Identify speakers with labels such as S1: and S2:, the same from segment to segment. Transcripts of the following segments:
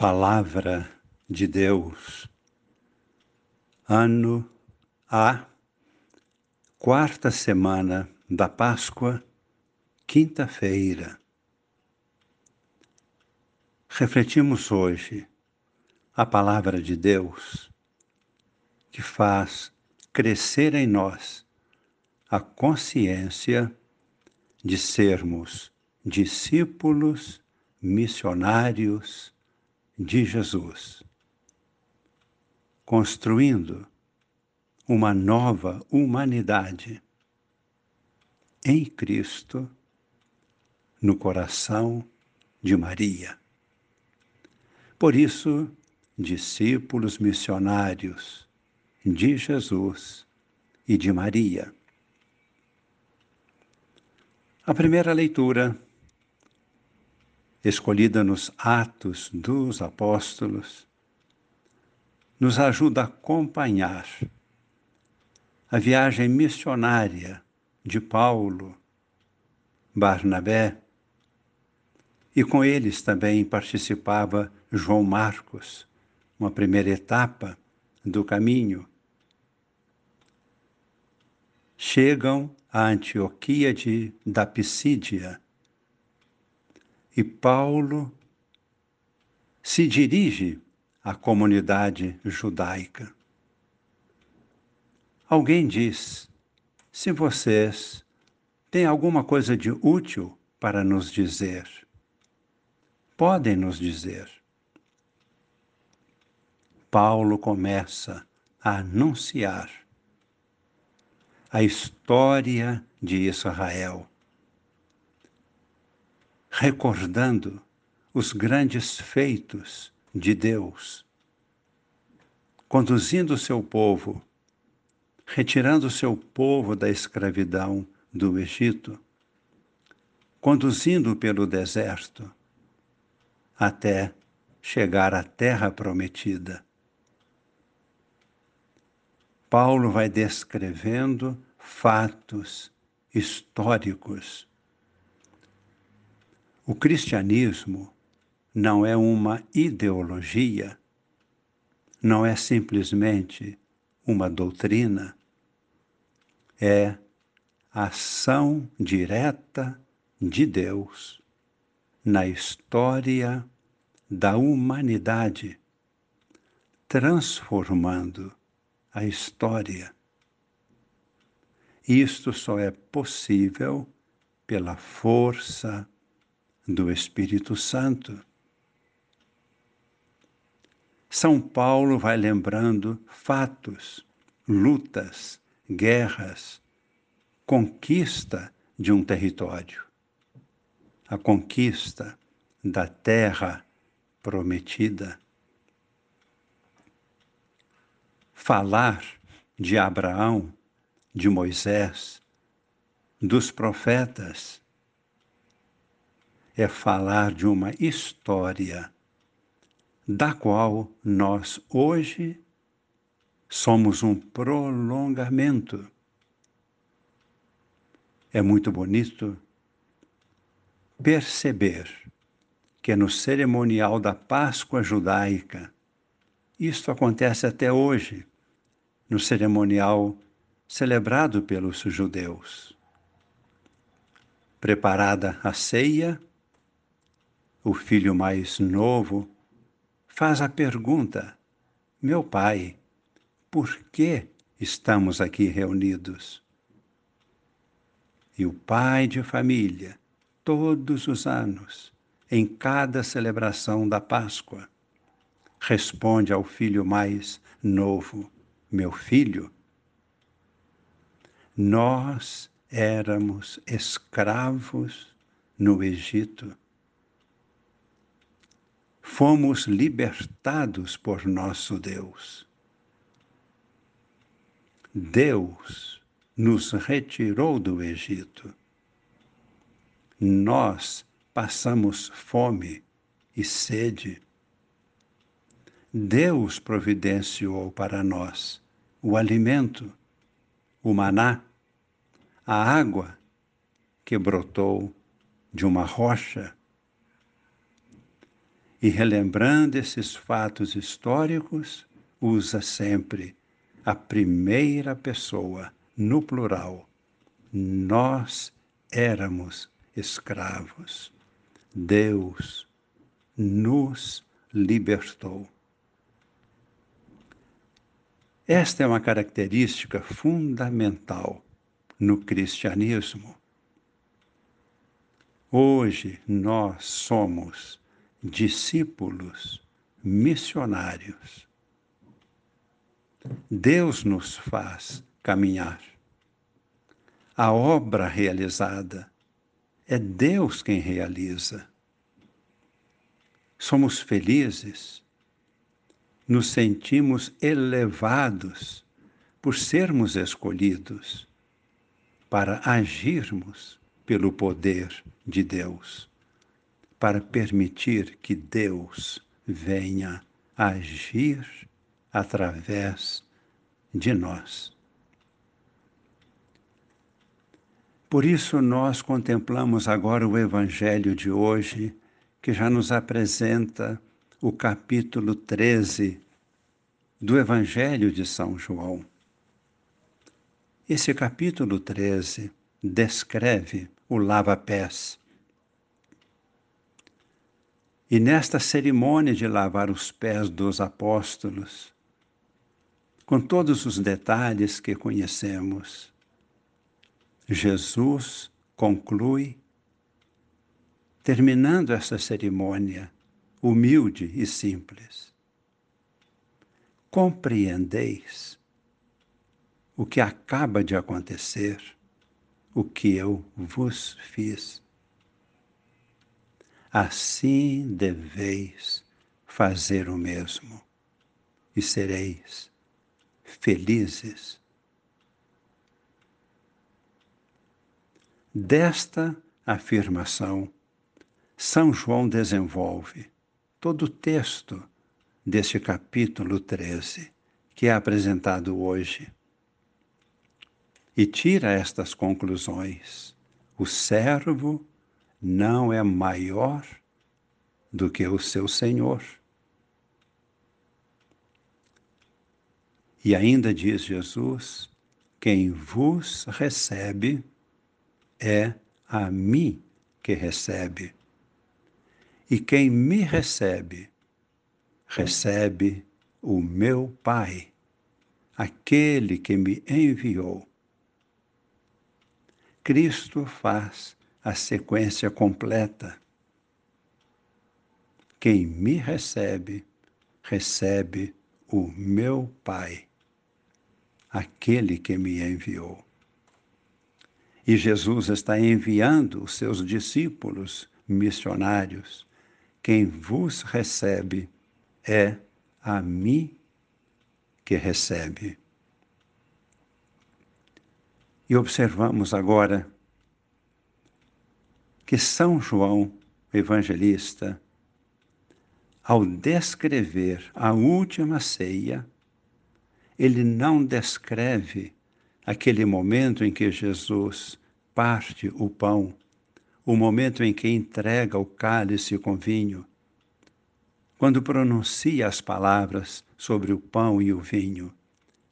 S1: Palavra de Deus, ano A, quarta semana da Páscoa, quinta-feira. Refletimos hoje a palavra de Deus que faz crescer em nós a consciência de sermos discípulos, missionários, de Jesus, construindo uma nova humanidade em Cristo, no coração de Maria. Por isso, discípulos missionários de Jesus e de Maria. A primeira leitura escolhida nos Atos dos Apóstolos, nos ajuda a acompanhar a viagem missionária de Paulo, Barnabé, e com eles também participava João Marcos, uma primeira etapa do caminho. Chegam a Antioquia de, da Pisídia, e Paulo se dirige à comunidade judaica. Alguém diz: se vocês têm alguma coisa de útil para nos dizer, podem nos dizer. Paulo começa a anunciar a história de Israel recordando os grandes feitos de Deus, conduzindo o seu povo, retirando o seu povo da escravidão do Egito, conduzindo pelo deserto até chegar à terra prometida. Paulo vai descrevendo fatos históricos o cristianismo não é uma ideologia, não é simplesmente uma doutrina, é ação direta de Deus na história da humanidade, transformando a história. Isto só é possível pela força do Espírito Santo. São Paulo vai lembrando fatos, lutas, guerras, conquista de um território, a conquista da terra prometida. Falar de Abraão, de Moisés, dos profetas, é falar de uma história da qual nós hoje somos um prolongamento. É muito bonito perceber que no cerimonial da Páscoa judaica, isto acontece até hoje, no cerimonial celebrado pelos judeus. Preparada a ceia, o filho mais novo, faz a pergunta: Meu pai, por que estamos aqui reunidos? E o pai de família, todos os anos, em cada celebração da Páscoa, responde ao filho mais novo: Meu filho, nós éramos escravos no Egito fomos libertados por nosso Deus. Deus nos retirou do Egito. Nós passamos fome e sede. Deus providenciou para nós o alimento, o maná, a água que brotou de uma rocha e relembrando esses fatos históricos, usa sempre a primeira pessoa, no plural. Nós éramos escravos. Deus nos libertou. Esta é uma característica fundamental no cristianismo. Hoje nós somos discípulos missionários. Deus nos faz caminhar. A obra realizada é Deus quem realiza. Somos felizes, nos sentimos elevados por sermos escolhidos para agirmos pelo poder de Deus para permitir que Deus venha agir através de nós. Por isso, nós contemplamos agora o Evangelho de hoje, que já nos apresenta o capítulo 13 do Evangelho de São João. Esse capítulo 13 descreve o lava-pés e nesta cerimônia de lavar os pés dos apóstolos, com todos os detalhes que conhecemos, Jesus conclui, terminando essa cerimônia humilde e simples. Compreendeis o que acaba de acontecer, o que eu vos fiz assim deveis fazer o mesmo e sereis felizes. Desta afirmação, São João desenvolve todo o texto deste capítulo 13, que é apresentado hoje, e tira estas conclusões. O servo não é maior do que o seu Senhor. E ainda diz Jesus: quem vos recebe é a mim que recebe. E quem me recebe, recebe o meu Pai, aquele que me enviou. Cristo faz a sequência completa. Quem me recebe, recebe o meu Pai, aquele que me enviou. E Jesus está enviando os seus discípulos missionários. Quem vos recebe é a mim que recebe. E observamos agora que São João Evangelista, ao descrever a última ceia, ele não descreve aquele momento em que Jesus parte o pão, o momento em que entrega o cálice com vinho, quando pronuncia as palavras sobre o pão e o vinho.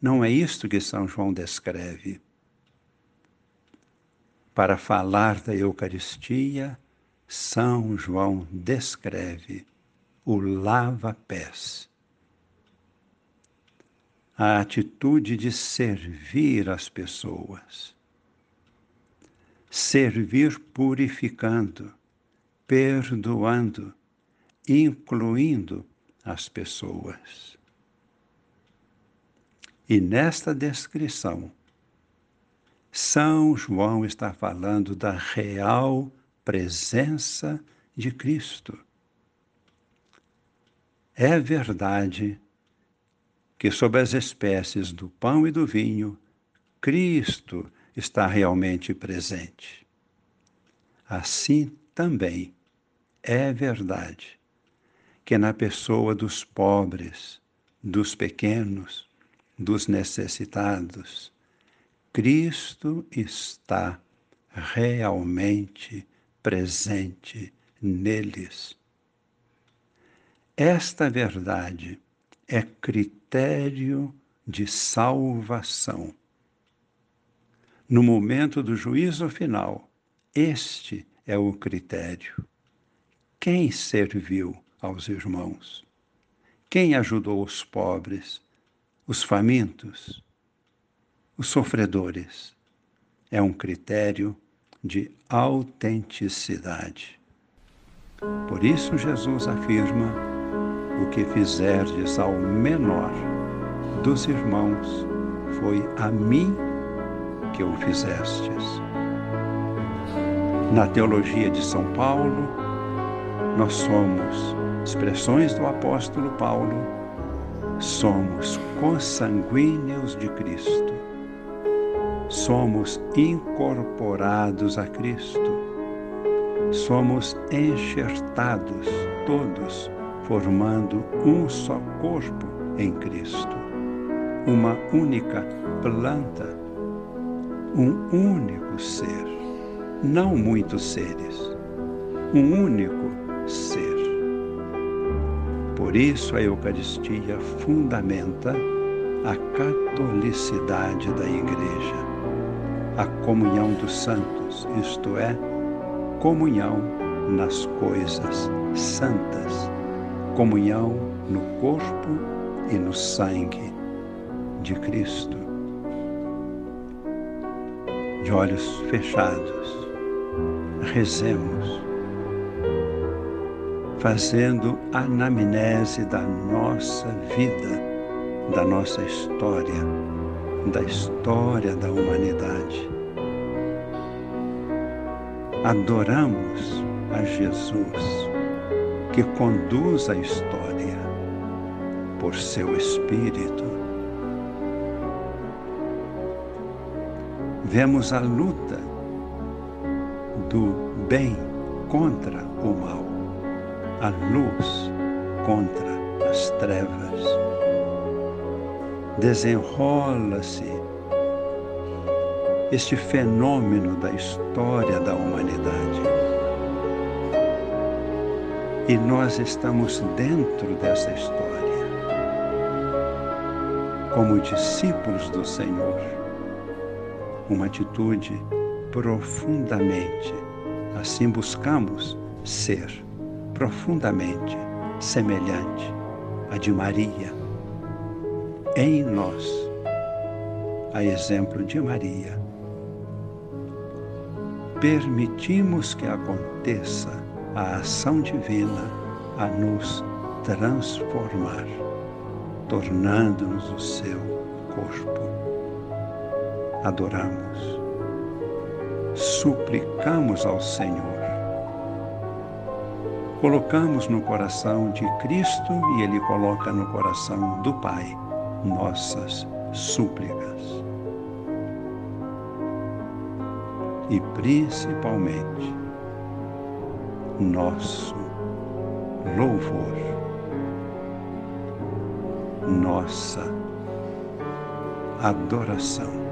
S1: Não é isto que São João descreve para falar da Eucaristia, São João descreve o lava-pés. A atitude de servir as pessoas. Servir purificando, perdoando, incluindo as pessoas. E nesta descrição, são João está falando da real presença de Cristo. É verdade que, sob as espécies do pão e do vinho, Cristo está realmente presente. Assim também é verdade que, na pessoa dos pobres, dos pequenos, dos necessitados, Cristo está realmente presente neles. Esta verdade é critério de salvação. No momento do juízo final, este é o critério. Quem serviu aos irmãos? Quem ajudou os pobres, os famintos, os sofredores? É um critério de autenticidade. Por isso, Jesus afirma: o que fizerdes ao menor dos irmãos, foi a mim que o fizestes. Na teologia de São Paulo, nós somos expressões do apóstolo Paulo, somos consanguíneos de Cristo, somos incorporados a Cristo, somos enxertados todos, formando um só corpo em Cristo. Uma única planta, um único ser, não muitos seres, um único ser. Por isso a Eucaristia fundamenta a catolicidade da Igreja, a comunhão dos santos, isto é, comunhão nas coisas santas, comunhão no corpo e no sangue de Cristo. De olhos fechados, rezemos, fazendo anamnese da nossa vida, da nossa história, da história da humanidade. Adoramos a Jesus, que conduz a história por seu Espírito vemos a luta do bem contra o mal, a luz contra as trevas. Desenrola-se este fenômeno da história da humanidade. E nós estamos dentro dessa história. Como discípulos do Senhor uma atitude profundamente. Assim buscamos ser profundamente semelhante a de Maria. Em nós, a exemplo de Maria, permitimos que aconteça a ação divina a nos transformar, tornando-nos o seu corpo. Adoramos, suplicamos ao Senhor, colocamos no coração de Cristo e Ele coloca no coração do Pai nossas súplicas. E principalmente nosso louvor, nossa adoração.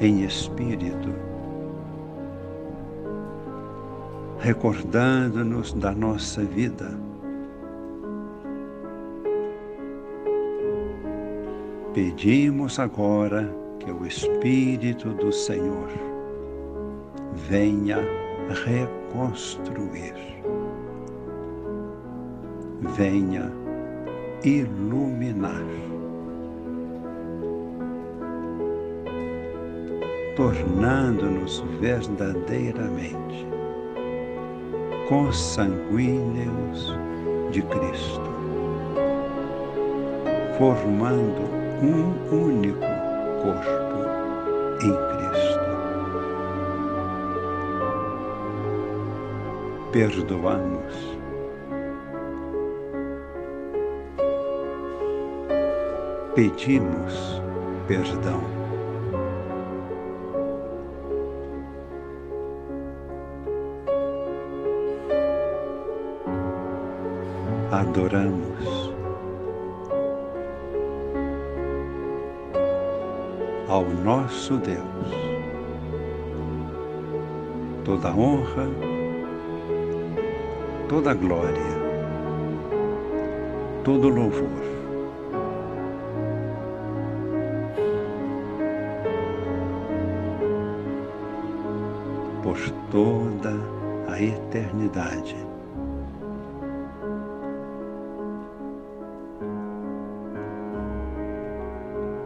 S1: em espírito, recordando-nos da nossa vida. Pedimos agora que o Espírito do Senhor venha reconstruir, venha iluminar tornando-nos verdadeiramente consanguíneos de Cristo, formando um único corpo em Cristo. Perdoamos. Pedimos perdão. Adoramos ao nosso Deus. toda honra, toda glória, todo louvor. Por toda a eternidade.